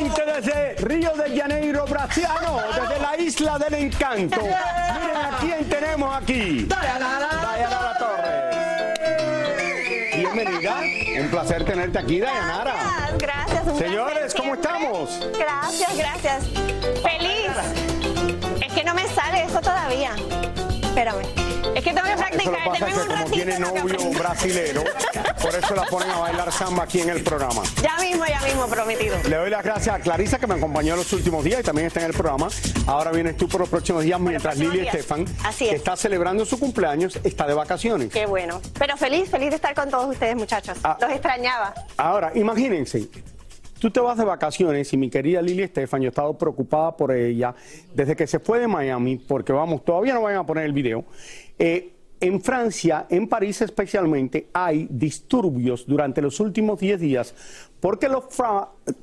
Directamente desde Río de Janeiro, Brasiano, desde la isla del encanto. Miren a quién tenemos aquí. Dayanara Torres. Bienvenida, un placer tenerte aquí, Dayanara. Gracias, un Señores, ¿cómo siempre. estamos? Gracias, gracias. Feliz. Es que no me sale eso todavía. Espérame. Es que tengo que Eso practicar. Deme que un como ratito tiene lo que novio brasilero, por eso la ponen a bailar samba aquí en el programa. Ya mismo, ya mismo, prometido. Le doy las gracias a Clarisa que me acompañó los últimos días y también está en el programa. Ahora vienes tú por los próximos días mientras próximos Lili días. Estefan, Así es. está celebrando su cumpleaños, está de vacaciones. Qué bueno. Pero feliz, feliz de estar con todos ustedes, muchachos. Ah. Los extrañaba. Ahora, imagínense, tú te vas de vacaciones y mi querida Lili Estefan, yo he estado preocupada por ella desde que se fue de Miami, porque vamos, todavía no van a poner el video. Eh, en Francia, en París especialmente, hay disturbios durante los últimos 10 días porque los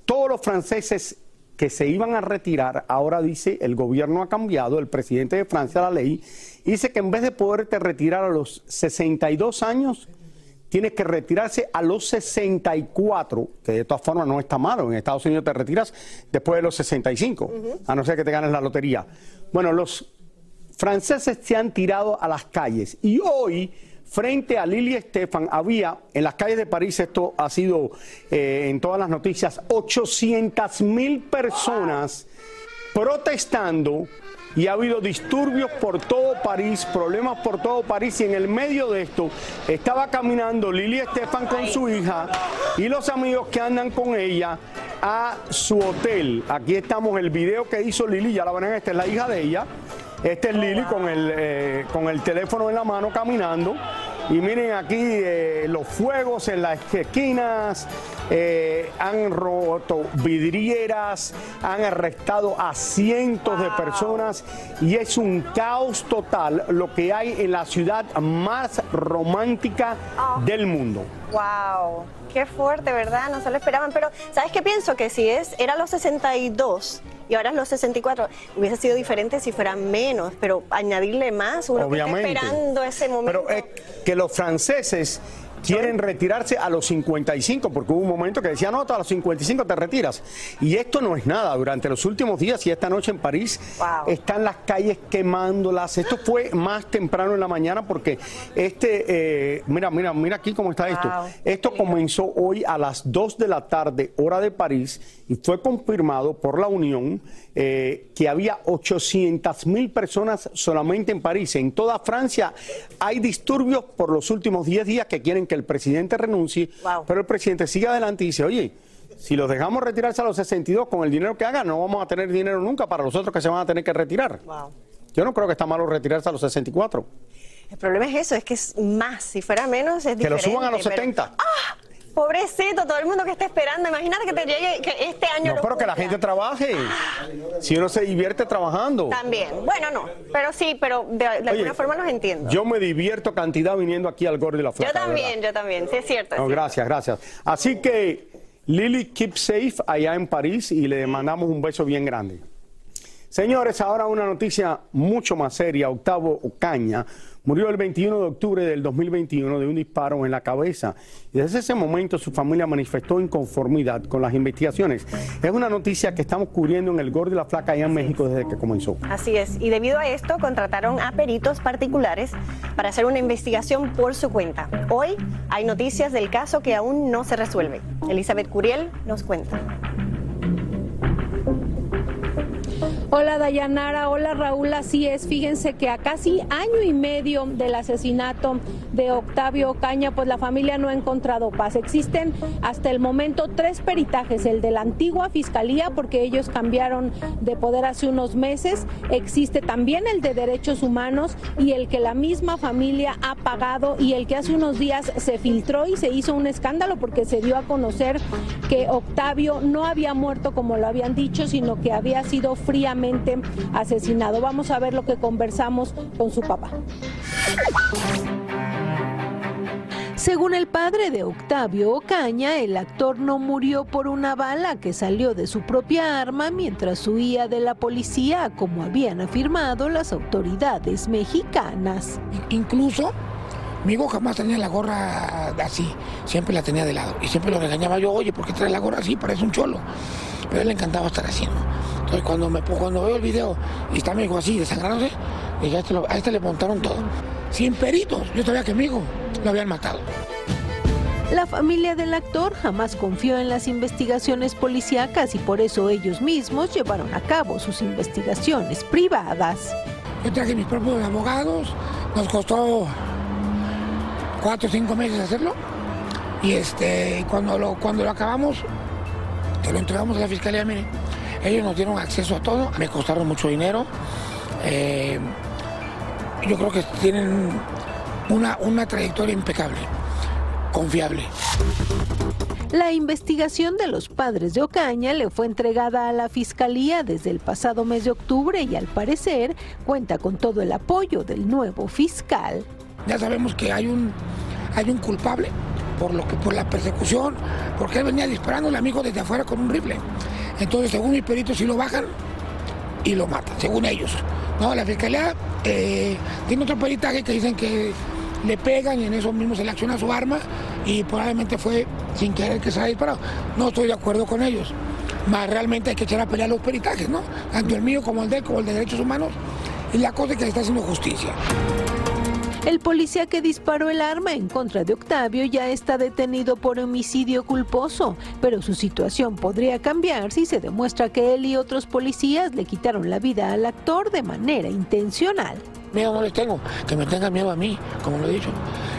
todos los franceses que se iban a retirar, ahora dice el gobierno ha cambiado, el presidente de Francia la ley, dice que en vez de poderte retirar a los 62 años, tienes que retirarse a los 64, que de todas formas no está malo. En Estados Unidos te retiras después de los 65, a no ser que te ganes la lotería. Bueno, los franceses se han tirado a las calles y hoy frente a Lili Estefan había en las calles de París, esto ha sido eh, en todas las noticias, 800 mil personas protestando y ha habido disturbios por todo París, problemas por todo París y en el medio de esto estaba caminando Lili Estefan con su hija y los amigos que andan con ella a su hotel. Aquí estamos el video que hizo Lili, ya la verán, esta es la hija de ella. Este es Lili con el, eh, con el teléfono en la mano caminando. Y miren aquí eh, los fuegos en las esquinas, eh, han roto vidrieras, han arrestado a cientos de personas y es un caos total lo que hay en la ciudad más romántica del mundo. Wow, qué fuerte, ¿verdad? No se lo esperaban. Pero, ¿sabes qué pienso? Que si es, era los 62 y ahora es los 64, hubiese sido diferente si fuera menos, pero añadirle más, uno que está Obviamente. esperando ese momento. Pero es que los franceses quieren retirarse a los 55, porque hubo un momento que decían, no, hasta los 55 te retiras. Y esto no es nada. Durante los últimos días y esta noche en París Wow. están las calles quemándolas. Esto fue más temprano en la mañana porque este, eh, mira, mira, mira aquí cómo está esto. Esto comenzó hoy a las 2 de la tarde, hora de París, y fue confirmado por la Unión eh, que había 800 mil personas solamente en París. En toda Francia hay disturbios por los últimos 10 días que quieren que el presidente renuncie, Wow. pero el presidente sigue adelante y dice, oye, si los dejamos retirarse a los 62 con el dinero que hagan, no vamos a tener dinero nunca para los otros que se van a tener que retirar. Wow. Yo no creo que está malo retirarse a los 64. El problema es eso, es que es más. Si fuera menos, es Que lo diferente. suban a los pero- 70. Pobrecito, todo el mundo que está esperando. Imagínate que te llegue que este año. No, pero que la gente trabaje. Si uno se divierte trabajando. También. Bueno, no. Pero sí, pero de, alguna forma los entiendo. Yo me divierto cantidad viniendo aquí al Gordo y la Flaca. Yo también, yo también. Sí, es cierto. gracias, gracias. Así que Lily, keep safe allá en París y le mandamos un beso bien grande. Señores, ahora una noticia mucho más seria. Octavo Ocaña murió el 21 de octubre del 2021 de un disparo en la cabeza. Y desde ese momento su familia manifestó inconformidad con las investigaciones. Es una noticia que estamos cubriendo en el Gordo y la Flaca allá en México desde que comenzó. Así es. Y debido a esto contrataron a peritos particulares para hacer una investigación por su cuenta. Hoy hay noticias del caso que aún no se resuelve. Elizabeth Curiel nos cuenta. Hola Dayanara, hola Raúl, así es. Fíjense que a casi año y medio del asesinato de Octavio Caña, pues la familia no ha encontrado paz. Existen hasta el momento tres peritajes, el de la antigua fiscalía, porque ellos cambiaron de poder hace unos meses. Existe también el de derechos humanos y el que la misma familia ha pagado y el que hace unos días se filtró y se hizo un escándalo porque se dio a conocer que Octavio no había muerto como lo habían dicho, sino que había sido fríamente asesinado. Vamos a ver lo que conversamos con su papá. Según el padre de Octavio Ocaña, el actor no murió por una bala que salió de su propia arma mientras huía de la policía, como habían afirmado las autoridades mexicanas. Incluso mi hijo jamás tenía la gorra así, siempre la tenía de lado. Y siempre lo regañaba yo, oye, ¿por qué trae la gorra así? Parece un cholo. Pero a él le encantaba estar haciendo. Entonces cuando, me, cuando veo el video y está mi hijo así, desangrándose, este, a este le montaron todo. Sin peritos, yo sabía que mi hijo lo habían matado. La familia del actor jamás confió en las investigaciones policíacas y por eso ellos mismos llevaron a cabo sus investigaciones privadas. Yo traje mis propios abogados, nos costó cuatro o cinco meses hacerlo y este, cuando, lo, cuando lo acabamos, que lo entregamos a la fiscalía, mire, ellos nos dieron acceso a todo, me costaron mucho dinero. Eh, yo creo que tienen una, una trayectoria impecable, confiable. La investigación de los padres de Ocaña le fue entregada a la Fiscalía desde el pasado mes de octubre y al parecer cuenta con todo el apoyo del nuevo fiscal. Ya sabemos que hay un, hay un culpable por, lo que, por la persecución, porque él venía disparando al amigo desde afuera con un rifle. Entonces, según mis peritos, sí lo bajan y lo matan, según ellos. No, la fiscalía eh, tiene otro peritaje que dicen que le pegan y en eso mismo se le acciona su arma y probablemente fue sin querer que se haya disparado. No estoy de acuerdo con ellos. Más realmente hay que echar a pelear los peritajes, ¿no? Tanto el mío como el de él, como el de derechos humanos. Y la cosa es que se está haciendo justicia. El policía que disparó el arma en contra de Octavio ya está detenido por homicidio culposo, pero su situación podría cambiar si se demuestra que él y otros policías le quitaron la vida al actor de manera intencional. Miedo no les tengo, que me tengan miedo a mí, como lo he dicho.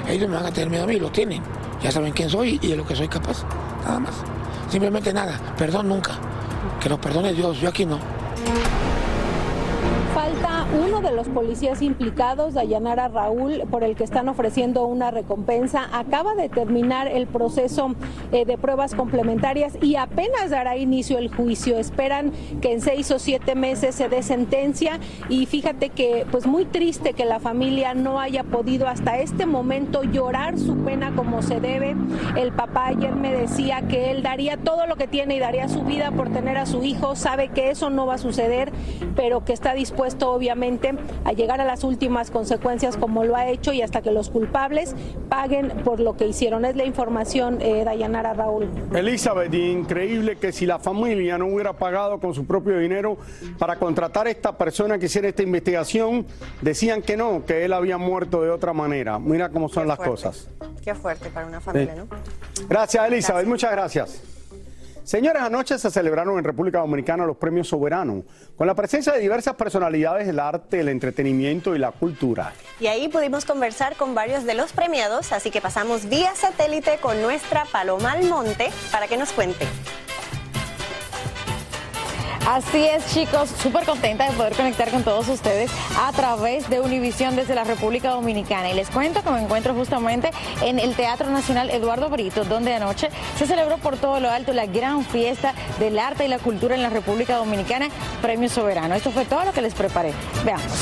Ellos me van a tener miedo a mí, lo tienen. Ya saben quién soy y de lo que soy capaz, nada más. Simplemente nada, perdón nunca. Que nos perdone Dios, yo aquí no. Uno de los policías implicados, Dayanara Raúl, por el que están ofreciendo una recompensa. Acaba de terminar el proceso eh, de pruebas complementarias y apenas dará inicio el juicio. Esperan que en seis o siete meses se dé sentencia y fíjate que pues muy triste que la familia no haya podido hasta este momento llorar su pena como se debe. El papá ayer me decía que él daría todo lo que tiene y daría su vida por tener a su hijo. Sabe que eso no va a suceder, pero que está dispuesto obviamente a llegar a las últimas consecuencias como lo ha hecho y hasta que los culpables paguen por lo que hicieron. Es la información, eh, Dayanara Raúl. Elizabeth, increíble que si la familia no hubiera pagado con su propio dinero para contratar a esta persona que hiciera esta investigación, decían que no, que él había muerto de otra manera. Mira cómo son las cosas. Qué fuerte para una familia, ¿no? Gracias, Elizabeth. Muchas gracias. Señores, anoche se celebraron en República Dominicana los premios soberanos, con la presencia de diversas personalidades del arte, el entretenimiento y la cultura. Y ahí pudimos conversar con varios de los premiados, así que pasamos vía satélite con nuestra Paloma Almonte para que nos cuente. Así es, chicos, súper contenta de poder conectar con todos ustedes a través de Univisión desde la República Dominicana. Y les cuento que me encuentro justamente en el Teatro Nacional Eduardo Brito, donde anoche se celebró por todo lo alto la gran fiesta del arte y la cultura en la República Dominicana, Premio Soberano. Esto fue todo lo que les preparé. Veamos.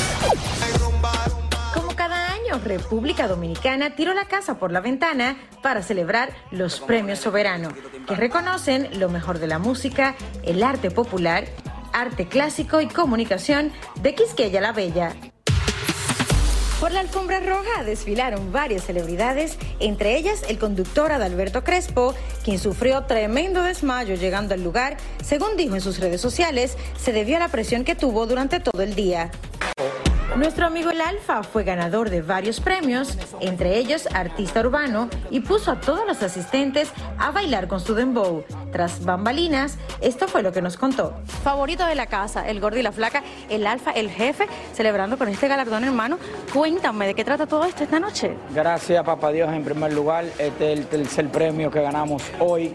República Dominicana tiró la casa por la ventana para celebrar los Premios Soberano, que reconocen lo mejor de la música, el arte popular, arte clásico y comunicación de Quisqueya la Bella. Por la alfombra roja desfilaron varias celebridades, entre ellas el conductor Adalberto Crespo, quien sufrió tremendo desmayo llegando al lugar, según dijo en sus redes sociales, se debió a la presión que tuvo durante todo el día. Nuestro amigo el Alfa fue ganador de varios premios, entre ellos artista urbano, y puso a todos los asistentes a bailar con su dembow. Tras bambalinas, esto fue lo que nos contó. Favorito de la casa, el gordo y la flaca, el Alfa, el jefe, celebrando con este galardón hermano. Cuéntame, ¿de qué trata todo esto esta noche? Gracias, papá Dios, en primer lugar. Este es el tercer premio que ganamos hoy.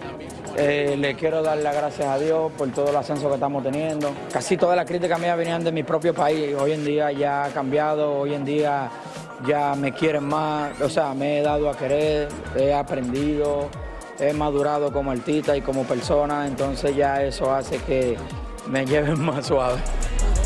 Eh, le quiero dar las gracias a Dios por todo el ascenso que estamos teniendo. Casi todas las críticas mías venían de mi propio país. Hoy en día ya ha cambiado, hoy en día ya me quieren más. O sea, me he dado a querer, he aprendido, he madurado como artista y como persona. Entonces ya eso hace que me lleven más suave.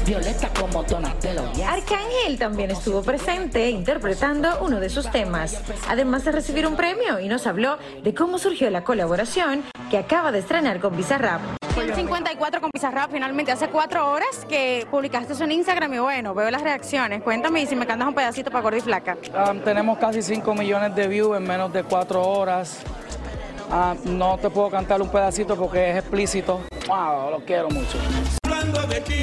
Violeta como Donatello. Arcángel también estuvo presente interpretando uno de sus temas, además de recibir un premio y nos habló de cómo surgió la colaboración que acaba de estrenar con Bizarrap. El 54 con Bizarrap finalmente hace cuatro horas que publicaste eso en Instagram y bueno, veo las reacciones. Cuéntame si me cantas un pedacito para Gordi Flaca. Um, tenemos casi 5 millones de views en menos de cuatro horas. Ah, no te puedo cantar un pedacito porque es explícito. Wow, lo quiero mucho.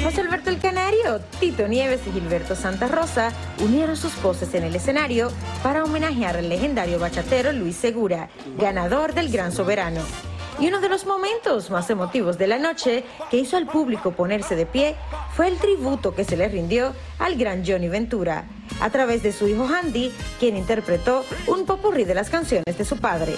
José Alberto el Canario, Tito Nieves y Gilberto Santa Rosa unieron sus voces en el escenario para homenajear al legendario bachatero Luis Segura, ganador del Gran Soberano. Y uno de los momentos más emotivos de la noche que hizo al público ponerse de pie fue el tributo que se le rindió al gran Johnny Ventura, a través de su hijo Andy, quien interpretó un popurrí de las canciones de su padre.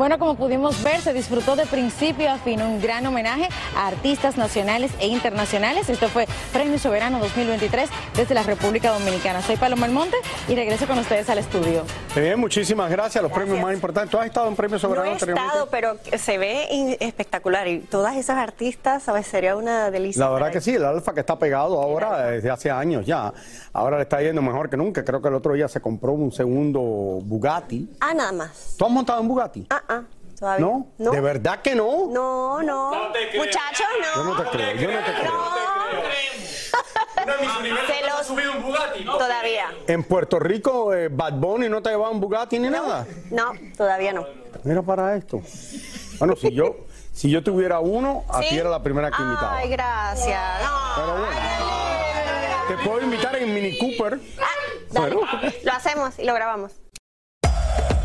Bueno, como pudimos ver, se disfrutó de principio a fin un gran homenaje a artistas nacionales e internacionales. Esto fue Premio Soberano 2023 desde la República Dominicana. Soy Paloma Almonte y regreso con ustedes al estudio. Bien, muchísimas gracias. Los premios más importantes. ¿Tú has estado en Premio Soberano No he estado, pero se ve espectacular. Y todas esas artistas, ¿sabes? Sería una delicia. La verdad que sí, el Alfa que está pegado ahora desde hace años ya. Ahora le está yendo mejor que nunca. Creo que el otro día se compró un segundo Bugatti. Ah, nada más. ¿Tú has montado en Bugatti? Ah, ah, todavía. ¿No? ¿De verdad que no? No, no. Muchachos, no. Yo no te creo, yo no te creo. Se los... Todavía. ¿En Puerto Rico eh, Bad Bunny no te llevaba un Bugatti ni nada? No, todavía no. Mira para esto. Bueno, si yo, si yo tuviera uno, a ti era la primera que invitaba. Ay, gracias. No. Pero bueno, te puedo invitar en Mini Cooper. Dale. Bueno. Lo hacemos y lo grabamos.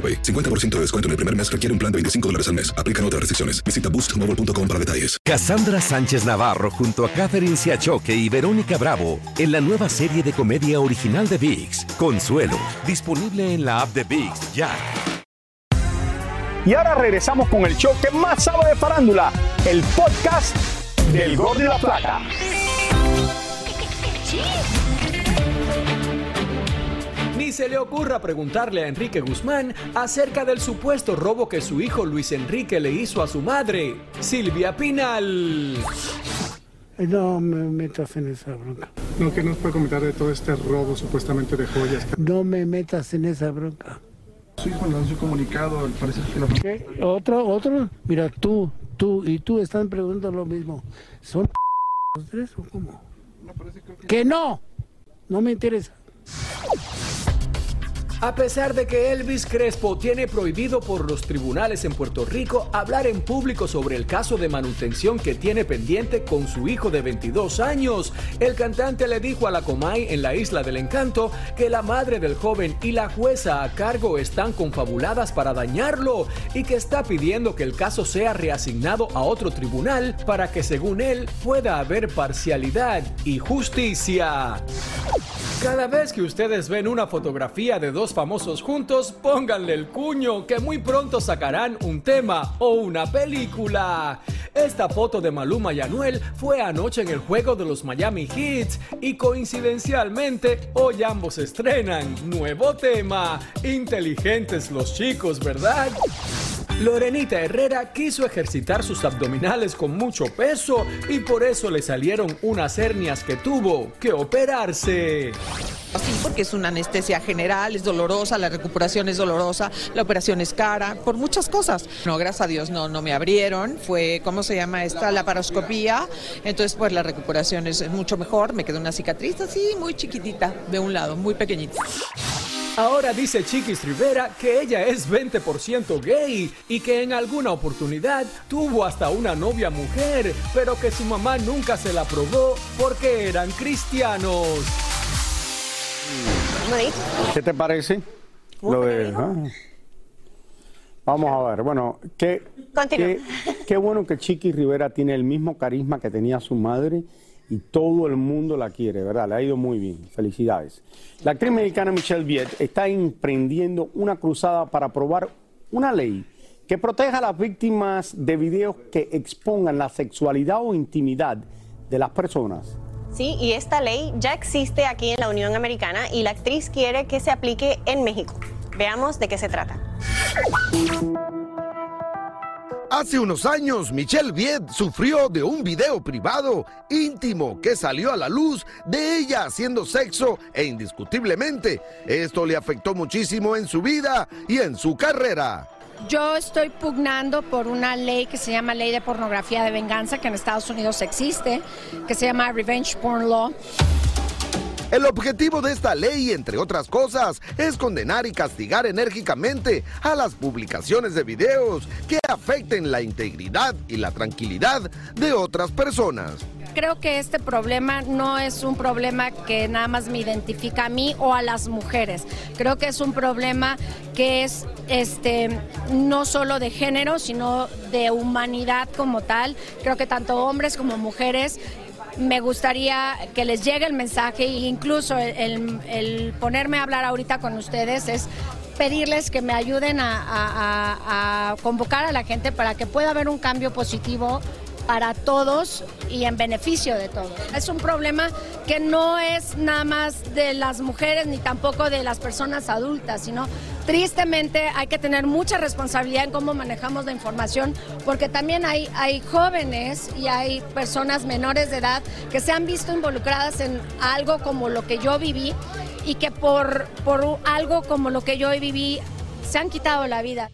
AroPay. 50% de descuento en el primer mes requiere un plan de 25 dólares al mes. Aplican otras restricciones. Visita boostmobile.com para detalles. Cassandra Sánchez Navarro junto a Catherine Siachoque y Verónica Bravo en la nueva serie de comedia original de VIX, Consuelo, disponible en la app de VIX ya. Y ahora regresamos con el show que más sabe de farándula, el podcast del Gordo y la Plata. Ni se le ocurra preguntarle a Enrique Guzmán acerca del supuesto robo que su hijo Luis Enrique le hizo a su madre, Silvia Pinal. No me metas en esa bronca. No, ¿qué nos puede comentar de todo este robo supuestamente de joyas? No me metas en esa bronca. Su hijo lanzó comunicado, parece que la... ¿Qué? ¿Otro? ¿Otro? Mira, tú, tú y tú están preguntando lo mismo. ¿Son los tres o cómo? que no, no me interesa. A pesar de que Elvis Crespo tiene prohibido por los tribunales en Puerto Rico hablar en público sobre el caso de manutención que tiene pendiente con su hijo de 22 años, el cantante le dijo a la Comay en la Isla del Encanto que la madre del joven y la jueza a cargo están confabuladas para dañarlo y que está pidiendo que el caso sea reasignado a otro tribunal para que según él pueda haber parcialidad y justicia. Cada vez que ustedes ven una fotografía de dos famosos juntos, pónganle el cuño, que muy pronto sacarán un tema o una película. Esta foto de Maluma y Anuel fue anoche en el juego de los Miami Heat y coincidencialmente hoy ambos estrenan nuevo tema. Inteligentes los chicos, ¿verdad? Lorenita Herrera quiso ejercitar sus abdominales con mucho peso y por eso le salieron unas hernias que tuvo que operarse. Sí, porque es una anestesia general, es dolorosa, la recuperación es dolorosa, la operación es cara, por muchas cosas. No, gracias a Dios no, no me abrieron, fue, ¿cómo se llama esta? La paroscopía, entonces pues la recuperación es mucho mejor, me quedó una cicatriz así muy chiquitita de un lado, muy pequeñita. Ahora dice Chiquis Rivera que ella es 20% gay y que en alguna oportunidad tuvo hasta una novia mujer, pero que su mamá nunca se la probó porque eran cristianos. ¿Qué te parece? Lo de, ah. Vamos a ver, bueno, qué, qué, qué bueno que Chiqui Rivera tiene el mismo carisma que tenía su madre y todo el mundo la quiere, ¿verdad? Le ha ido muy bien. Felicidades. La actriz mexicana Michelle Viet está emprendiendo una cruzada para aprobar una ley que proteja a las víctimas de videos que expongan la sexualidad o intimidad de las personas. Sí, y esta ley ya existe aquí en la Unión Americana y la actriz quiere que se aplique en México. Veamos de qué se trata. Hace unos años, Michelle Viet sufrió de un video privado íntimo que salió a la luz de ella haciendo sexo e indiscutiblemente esto le afectó muchísimo en su vida y en su carrera. Yo estoy pugnando por una ley que se llama Ley de Pornografía de Venganza, que en Estados Unidos existe, que se llama Revenge Porn Law. El objetivo de esta ley, entre otras cosas, es condenar y castigar enérgicamente a las publicaciones de videos que afecten la integridad y la tranquilidad de otras personas. Creo que este problema no es un problema que nada más me identifica a mí o a las mujeres. Creo que es un problema que es este no solo de género, sino de humanidad como tal. Creo que tanto hombres como mujeres me gustaría que les llegue el mensaje e incluso el, ponerme a hablar ahorita con ustedes es pedirles que me ayuden a, convocar a la gente para que pueda haber un cambio positivo para todos y en beneficio de todos. Es un problema que no es nada más de las mujeres ni tampoco de las personas adultas, sino tristemente hay que tener mucha responsabilidad en cómo manejamos la información, porque también hay, hay jóvenes y hay personas menores de edad que se han visto involucradas en algo como lo que yo viví y que por, por algo como lo que yo viví se han quitado la vida.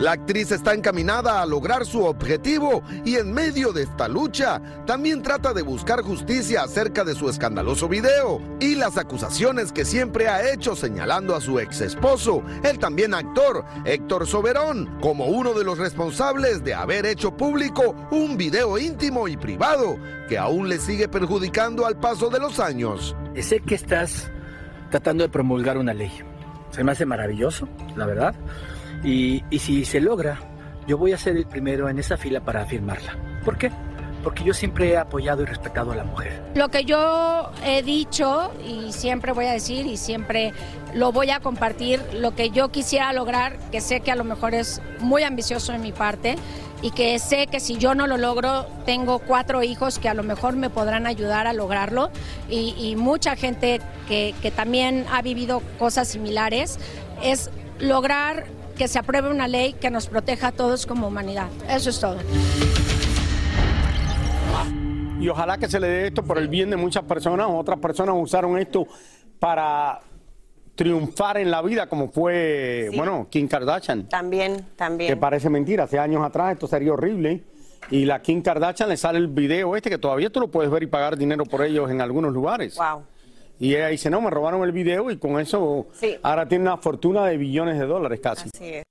La actriz está encaminada a lograr su objetivo y en medio de esta lucha también trata de buscar justicia acerca de su escandaloso video y las acusaciones que siempre ha hecho señalando a su ex esposo, el también actor Héctor Soberón, como uno de los responsables de haber hecho público un video íntimo y privado que aún le sigue perjudicando al paso de los años. Sé que estás tratando de promulgar una ley. Se me hace maravilloso, la verdad. Y, si se logra, yo voy a ser el primero en esa fila para afirmarla. ¿Por qué? Porque yo siempre he apoyado y respetado a la mujer. Lo que yo he dicho y siempre voy a decir y siempre lo voy a compartir, lo que yo quisiera lograr, que sé que a lo mejor es muy ambicioso en mi parte y que sé que si yo no lo logro, tengo cuatro hijos que a lo mejor me podrán ayudar a lograrlo y, y mucha gente que, que también ha vivido cosas similares, es lograr que se apruebe una ley que nos proteja a todos como humanidad. Eso es todo. y ojalá que se le dé esto por el bien de muchas personas. Otras personas usaron esto para triunfar en la vida, como fue, bueno, Kim Kardashian. También, también. Que parece mentira, hace años atrás esto sería horrible. Y la Kim Kardashian le sale el video este que todavía tú lo puedes ver y pagar dinero por ellos en algunos lugares. Wow. Y ella dice, no, me robaron el video y con eso ahora tiene una fortuna de billones de dólares casi. Así es.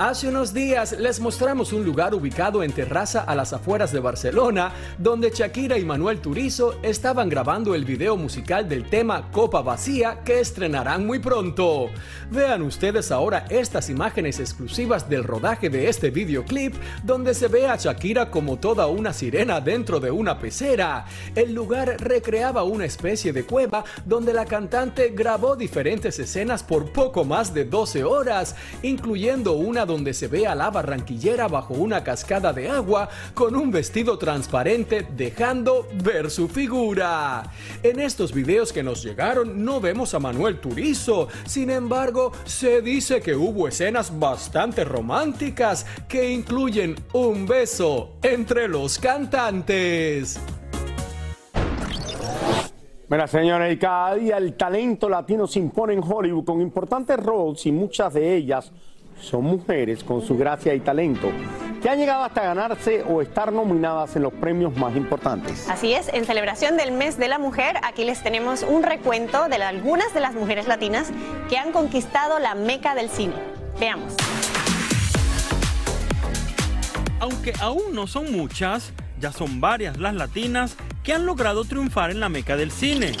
Hace unos días les mostramos un lugar ubicado en terraza a las afueras de Barcelona, donde Shakira y Manuel Turizo estaban grabando el video musical del tema Copa Vacía que estrenarán muy pronto. Vean ustedes ahora estas imágenes exclusivas del rodaje de este videoclip, donde se ve a Shakira como toda una sirena dentro de una pecera. El lugar recreaba una especie de cueva donde la cantante grabó diferentes escenas por poco más de 12 horas, incluyendo una donde se ve a la barranquillera bajo una cascada de agua con un vestido transparente dejando ver su figura. En estos videos que nos llegaron no vemos a Manuel Turizo, sin embargo se dice que hubo escenas bastante románticas que incluyen un beso entre los cantantes. Mira, señores, cada día el talento latino se impone en Hollywood con importantes roles y muchas de ellas son mujeres con su gracia y talento que han llegado hasta ganarse o estar nominadas en los premios más importantes. Así es, en celebración del mes de la mujer, aquí les tenemos un recuento de algunas de las mujeres latinas que han conquistado la meca del cine. Veamos. Aunque aún no son muchas, ya son varias las latinas que han logrado triunfar en la meca del cine.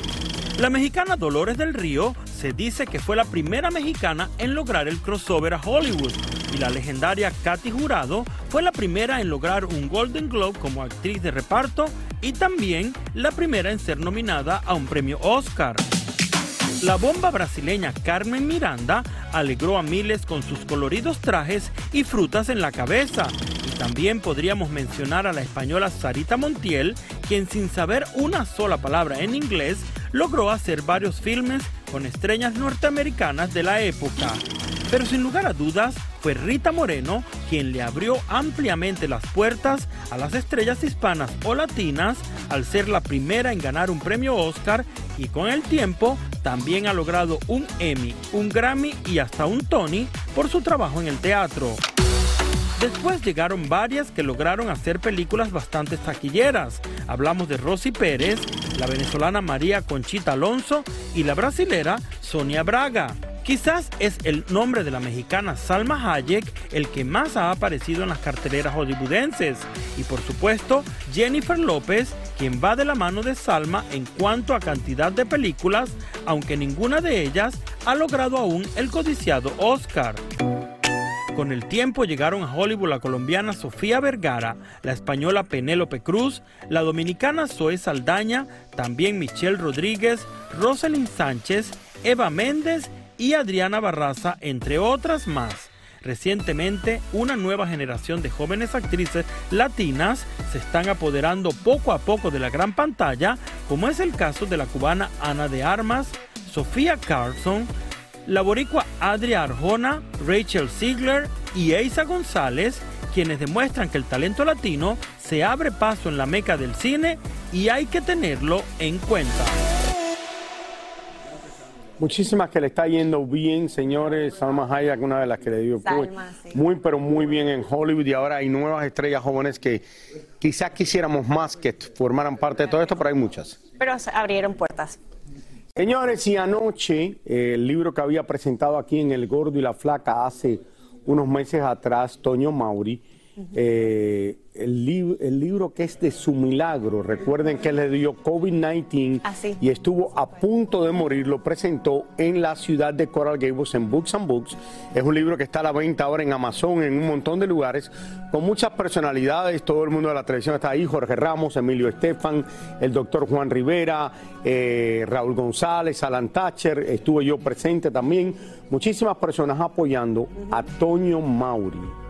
La mexicana Dolores del Río se dice que fue la primera mexicana en lograr el crossover a Hollywood y la legendaria Katy Jurado fue la primera en lograr un Golden Globe como actriz de reparto y también la primera en ser nominada a un premio Oscar. La bomba brasileña Carmen Miranda alegró a miles con sus coloridos trajes y frutas en la cabeza. Y también podríamos mencionar a la española Sarita Montiel, quien sin saber una sola palabra en inglés logró hacer varios filmes con estrellas norteamericanas de la época. Pero sin lugar a dudas, fue Rita Moreno quien le abrió ampliamente las puertas a las estrellas hispanas o latinas al ser la primera en ganar un premio Oscar y con el tiempo también ha logrado un Emmy, un Grammy y hasta un Tony por su trabajo en el teatro. Después llegaron varias que lograron hacer películas bastante taquilleras. Hablamos de Rosy Pérez, la venezolana María Conchita Alonso y la brasilera Sonia Braga. Quizás es el nombre de la mexicana Salma Hayek el que más ha aparecido en las carteleras hollywoodenses. Y por supuesto, Jennifer López, quien va de la mano de Salma en cuanto a cantidad de películas, aunque ninguna de ellas ha logrado aún el codiciado Oscar. Con el tiempo llegaron a Hollywood la colombiana Sofía Vergara, la española Penélope Cruz, la dominicana Zoe Saldaña, también Michelle Rodríguez, Rosalind Sánchez, Eva Méndez y Adriana Barraza, entre otras más. Recientemente, una nueva generación de jóvenes actrices latinas se están apoderando poco a poco de la gran pantalla, como es el caso de la cubana Ana de Armas, Sofía Carlson, la boricua Adria Arjona, Rachel Ziegler y Eisa González, quienes demuestran que el talento latino se abre paso en la meca del cine y hay que tenerlo en cuenta. Muchísimas que le está yendo bien, señores. Salma Hayek, una de las que le dio muy, pero muy bien en Hollywood. Y ahora hay nuevas estrellas jóvenes que quizás quisiéramos más que formaran parte de todo esto, pero hay muchas. Pero abrieron puertas. Señores, y anoche eh, el libro que había presentado aquí en El Gordo y la Flaca hace unos meses atrás, Toño Mauri, eh, el, el, libro que es de su milagro. Recuerden que le dio COVID-19 ah, y estuvo a punto de morir. Lo presentó en la ciudad de Coral Gables en Books and Books. Es un libro que está a la venta ahora en Amazon, en un montón de lugares, con muchas personalidades. Todo el mundo de la televisión está ahí: Jorge Ramos, Emilio Estefan, el doctor Juan Rivera, eh, Raúl González, Alan Thatcher. Estuve yo presente también. Muchísimas personas apoyando a Toño Mauri.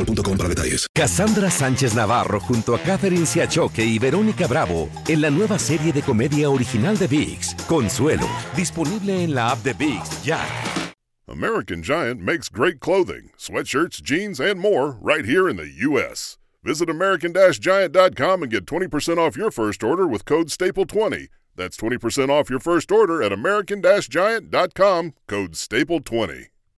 boostmobile.com para detalles. Cassandra Sánchez Navarro junto a Catherine Siachoque y Verónica Bravo en la nueva serie de comedia original de VIX, Consuelo, disponible en la app de VIX ya. American Giant makes great clothing, sweatshirts, jeans, and more right here in the U.S. Visit American-Giant.com and get 20% off your first order with code STAPLE20. That's 20% off your first order at American-Giant.com, code STAPLE20.